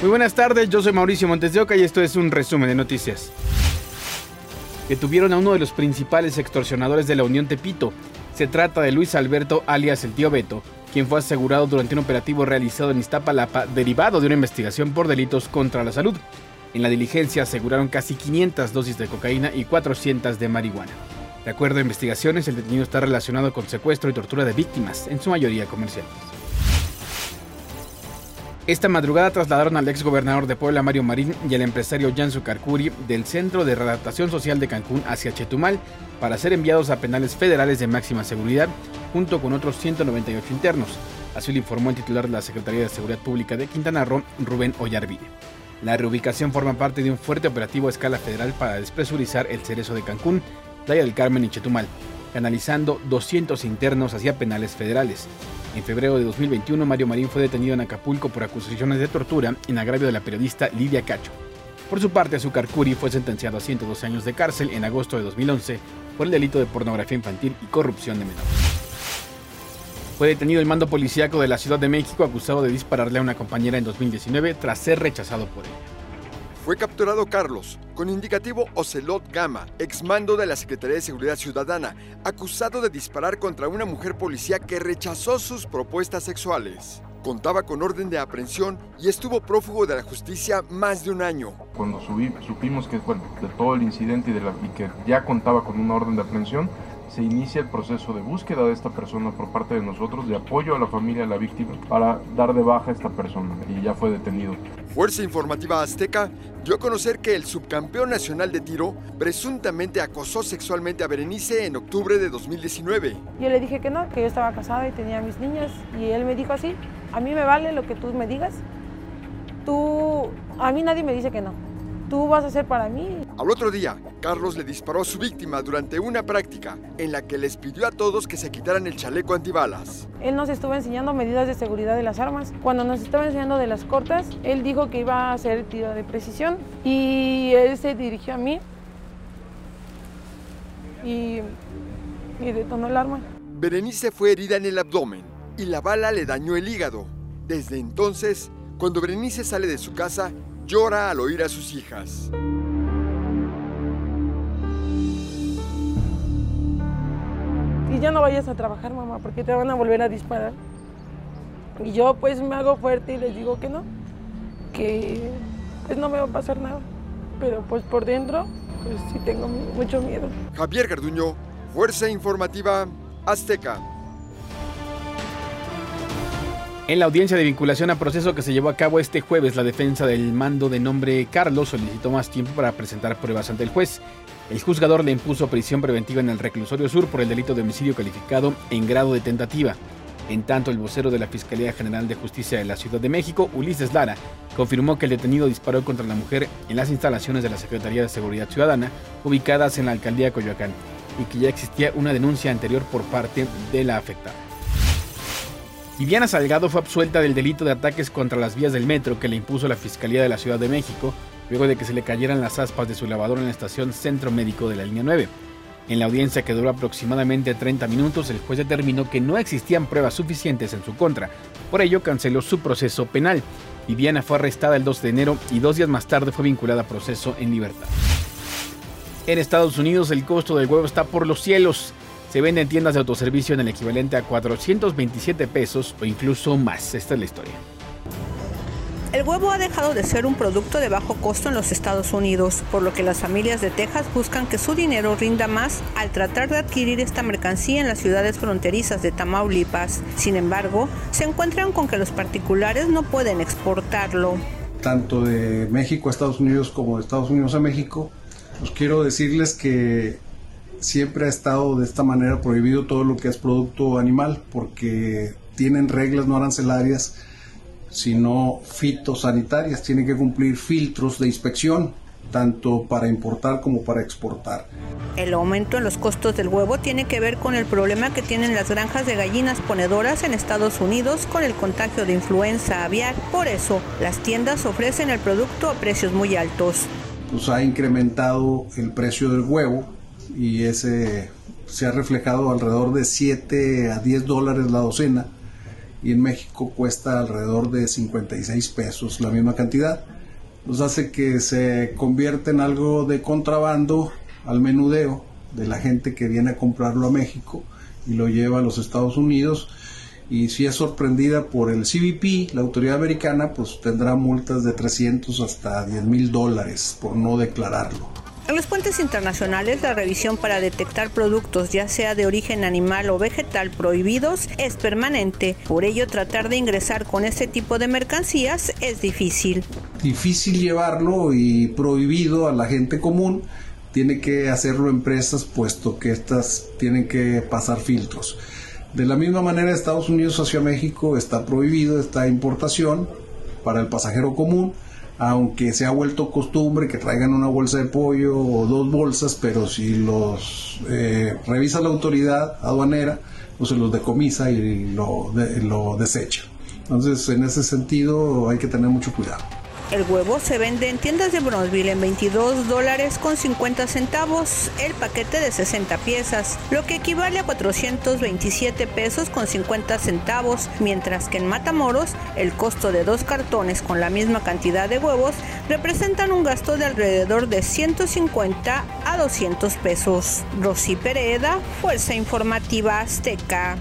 Muy buenas tardes, yo soy Mauricio Montes de Oca y esto es un resumen de noticias. Detuvieron a uno de los principales extorsionadores de la Unión Tepito. Se trata de Luis Alberto alias el tío Beto, quien fue asegurado durante un operativo realizado en Iztapalapa derivado de una investigación por delitos contra la salud. En la diligencia aseguraron casi 500 dosis de cocaína y 400 de marihuana. De acuerdo a investigaciones, el detenido está relacionado con secuestro y tortura de víctimas, en su mayoría comerciales. Esta madrugada trasladaron al ex gobernador de Puebla, Mario Marín, y al empresario Jansu Carcuri del Centro de Readaptación Social de Cancún hacia Chetumal para ser enviados a penales federales de máxima seguridad, junto con otros 198 internos. Así lo informó el titular de la Secretaría de Seguridad Pública de Quintana Roo, Rubén Ollarvide. La reubicación forma parte de un fuerte operativo a escala federal para despresurizar el cerezo de Cancún, Playa del Carmen y Chetumal, canalizando 200 internos hacia penales federales. En febrero de 2021, Mario Marín fue detenido en Acapulco por acusaciones de tortura en agravio de la periodista Lidia Cacho. Por su parte, Azúcar Curi fue sentenciado a 112 años de cárcel en agosto de 2011 por el delito de pornografía infantil y corrupción de menores. Fue detenido el mando policíaco de la Ciudad de México acusado de dispararle a una compañera en 2019 tras ser rechazado por ella. Fue capturado Carlos, con indicativo Ocelot Gama, exmando de la Secretaría de Seguridad Ciudadana, acusado de disparar contra una mujer policía que rechazó sus propuestas sexuales. Contaba con orden de aprehensión y estuvo prófugo de la justicia más de un año. Cuando supimos que, de todo el incidente y que ya contaba con una orden de aprehensión, se inicia el proceso de búsqueda de esta persona por parte de nosotros, de apoyo a la familia de la víctima para dar de baja a esta persona y ya fue detenido. Fuerza Informativa Azteca dio a conocer que el subcampeón nacional de tiro presuntamente acosó sexualmente a Berenice en octubre de 2019. Yo le dije que no, que yo estaba casada y tenía mis niñas y él me dijo así, a mí me vale lo que tú me digas, tú, a mí nadie me dice que no tú vas a ser para mí. Al otro día, Carlos le disparó a su víctima durante una práctica en la que les pidió a todos que se quitaran el chaleco antibalas. Él nos estuvo enseñando medidas de seguridad de las armas. Cuando nos estaba enseñando de las cortas, él dijo que iba a hacer tiro de precisión y él se dirigió a mí y, y detonó el arma. Berenice fue herida en el abdomen y la bala le dañó el hígado. Desde entonces, cuando Berenice sale de su casa, llora al oír a sus hijas. Y ya no vayas a trabajar, mamá, porque te van a volver a disparar. Y yo pues me hago fuerte y les digo que no, que pues no me va a pasar nada. Pero pues por dentro, pues sí tengo mucho miedo. Javier Garduño, Fuerza Informativa Azteca. En la audiencia de vinculación a proceso que se llevó a cabo este jueves, la defensa del mando de nombre Carlos solicitó más tiempo para presentar pruebas ante el juez. El juzgador le impuso prisión preventiva en el reclusorio sur por el delito de homicidio calificado en grado de tentativa. En tanto, el vocero de la Fiscalía General de Justicia de la Ciudad de México, Ulises Lara, confirmó que el detenido disparó contra la mujer en las instalaciones de la Secretaría de Seguridad Ciudadana, ubicadas en la alcaldía Coyoacán, y que ya existía una denuncia anterior por parte de la afectada. Viviana Salgado fue absuelta del delito de ataques contra las vías del metro que le impuso la Fiscalía de la Ciudad de México, luego de que se le cayeran las aspas de su lavador en la estación Centro Médico de la línea 9. En la audiencia que duró aproximadamente 30 minutos, el juez determinó que no existían pruebas suficientes en su contra, por ello canceló su proceso penal. Viviana fue arrestada el 2 de enero y dos días más tarde fue vinculada a proceso en libertad. En Estados Unidos el costo del huevo está por los cielos se vende en tiendas de autoservicio en el equivalente a 427 pesos o incluso más. Esta es la historia. El huevo ha dejado de ser un producto de bajo costo en los Estados Unidos, por lo que las familias de Texas buscan que su dinero rinda más al tratar de adquirir esta mercancía en las ciudades fronterizas de Tamaulipas. Sin embargo, se encuentran con que los particulares no pueden exportarlo. Tanto de México a Estados Unidos como de Estados Unidos a México, pues quiero decirles que siempre ha estado de esta manera prohibido todo lo que es producto animal porque tienen reglas no arancelarias sino fitosanitarias, tienen que cumplir filtros de inspección tanto para importar como para exportar. El aumento en los costos del huevo tiene que ver con el problema que tienen las granjas de gallinas ponedoras en Estados Unidos con el contagio de influenza aviar. Por eso, las tiendas ofrecen el producto a precios muy altos. Pues ha incrementado el precio del huevo y ese se ha reflejado alrededor de 7 a 10 dólares la docena y en México cuesta alrededor de 56 pesos la misma cantidad. Nos hace que se convierta en algo de contrabando al menudeo de la gente que viene a comprarlo a México y lo lleva a los Estados Unidos. Y si es sorprendida por el CBP, la autoridad americana, pues tendrá multas de 300 hasta 10 mil dólares por no declararlo. En los puentes internacionales, la revisión para detectar productos, ya sea de origen animal o vegetal, prohibidos es permanente. Por ello, tratar de ingresar con este tipo de mercancías es difícil. Difícil llevarlo y prohibido a la gente común. Tiene que hacerlo empresas, puesto que estas tienen que pasar filtros. De la misma manera, Estados Unidos hacia México está prohibido esta importación para el pasajero común aunque se ha vuelto costumbre que traigan una bolsa de pollo o dos bolsas, pero si los eh, revisa la autoridad aduanera, pues se los decomisa y lo, lo desecha. Entonces, en ese sentido, hay que tener mucho cuidado. El huevo se vende en tiendas de Bronzeville en 22 dólares con 50 centavos el paquete de 60 piezas, lo que equivale a 427 pesos con 50 centavos, mientras que en Matamoros el costo de dos cartones con la misma cantidad de huevos representan un gasto de alrededor de 150 a 200 pesos. Rosy Pereda, Fuerza Informativa Azteca.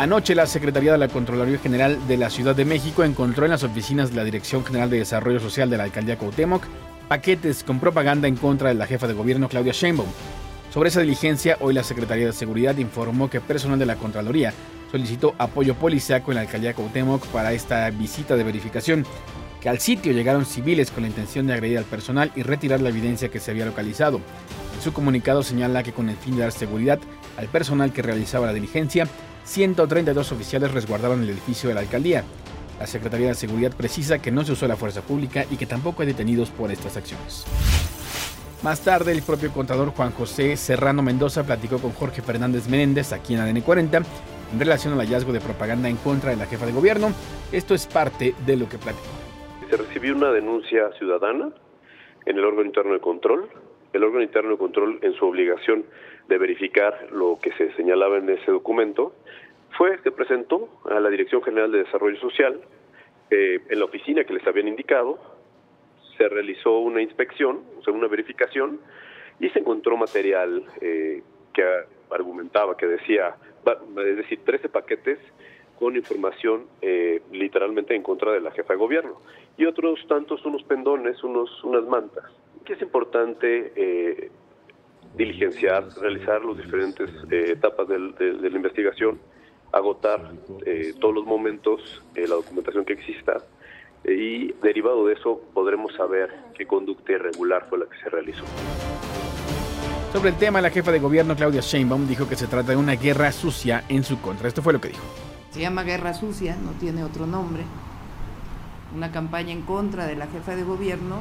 Anoche la Secretaría de la Contraloría General de la Ciudad de México encontró en las oficinas de la Dirección General de Desarrollo Social de la Alcaldía Cuauhtémoc paquetes con propaganda en contra de la jefa de gobierno Claudia Sheinbaum. Sobre esa diligencia, hoy la Secretaría de Seguridad informó que personal de la Contraloría solicitó apoyo policiaco en la Alcaldía Cuauhtémoc para esta visita de verificación, que al sitio llegaron civiles con la intención de agredir al personal y retirar la evidencia que se había localizado. En su comunicado señala que con el fin de dar seguridad al personal que realizaba la diligencia, 132 oficiales resguardaron el edificio de la alcaldía. La Secretaría de Seguridad precisa que no se usó la fuerza pública y que tampoco hay detenidos por estas acciones. Más tarde, el propio contador Juan José Serrano Mendoza platicó con Jorge Fernández Menéndez aquí en ADN 40 en relación al hallazgo de propaganda en contra de la jefa de gobierno. Esto es parte de lo que platicó. Se recibió una denuncia ciudadana en el órgano interno de control. El órgano interno de control, en su obligación de verificar lo que se señalaba en ese documento, fue que presentó a la Dirección General de Desarrollo Social, eh, en la oficina que les habían indicado, se realizó una inspección, o sea, una verificación, y se encontró material eh, que argumentaba, que decía, es decir, 13 paquetes con información eh, literalmente en contra de la jefa de gobierno, y otros tantos, unos pendones, unos, unas mantas. Que es importante diligenciar, realizar las diferentes etapas de la investigación agotar eh, todos los momentos eh, la documentación que exista eh, y derivado de eso podremos saber qué conducta irregular fue la que se realizó. Sobre el tema, la jefa de gobierno Claudia Sheinbaum dijo que se trata de una guerra sucia en su contra. Esto fue lo que dijo. Se llama guerra sucia, no tiene otro nombre. Una campaña en contra de la jefa de gobierno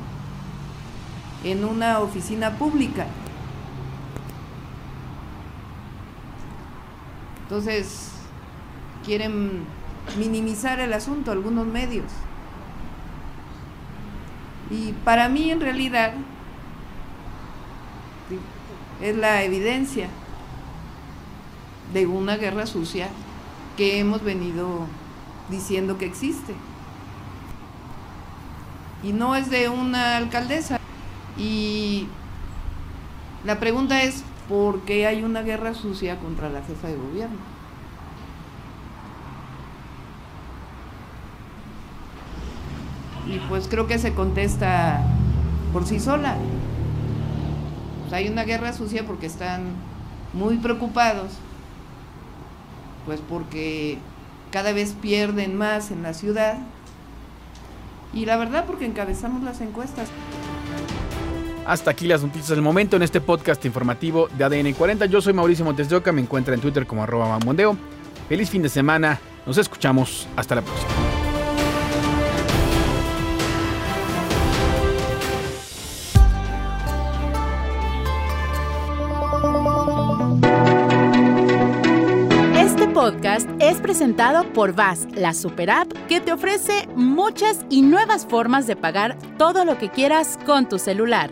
en una oficina pública. Entonces, quieren minimizar el asunto algunos medios. Y para mí en realidad es la evidencia de una guerra sucia que hemos venido diciendo que existe. Y no es de una alcaldesa. Y la pregunta es, ¿por qué hay una guerra sucia contra la jefa de gobierno? y pues creo que se contesta por sí sola. Pues hay una guerra sucia porque están muy preocupados, pues porque cada vez pierden más en la ciudad y la verdad porque encabezamos las encuestas. Hasta aquí las noticias del momento en este podcast informativo de ADN 40. Yo soy Mauricio Montes de Oca, me encuentra en Twitter como arroba mamondeo. Feliz fin de semana, nos escuchamos, hasta la próxima. podcast es presentado por VAS, la super app que te ofrece muchas y nuevas formas de pagar todo lo que quieras con tu celular.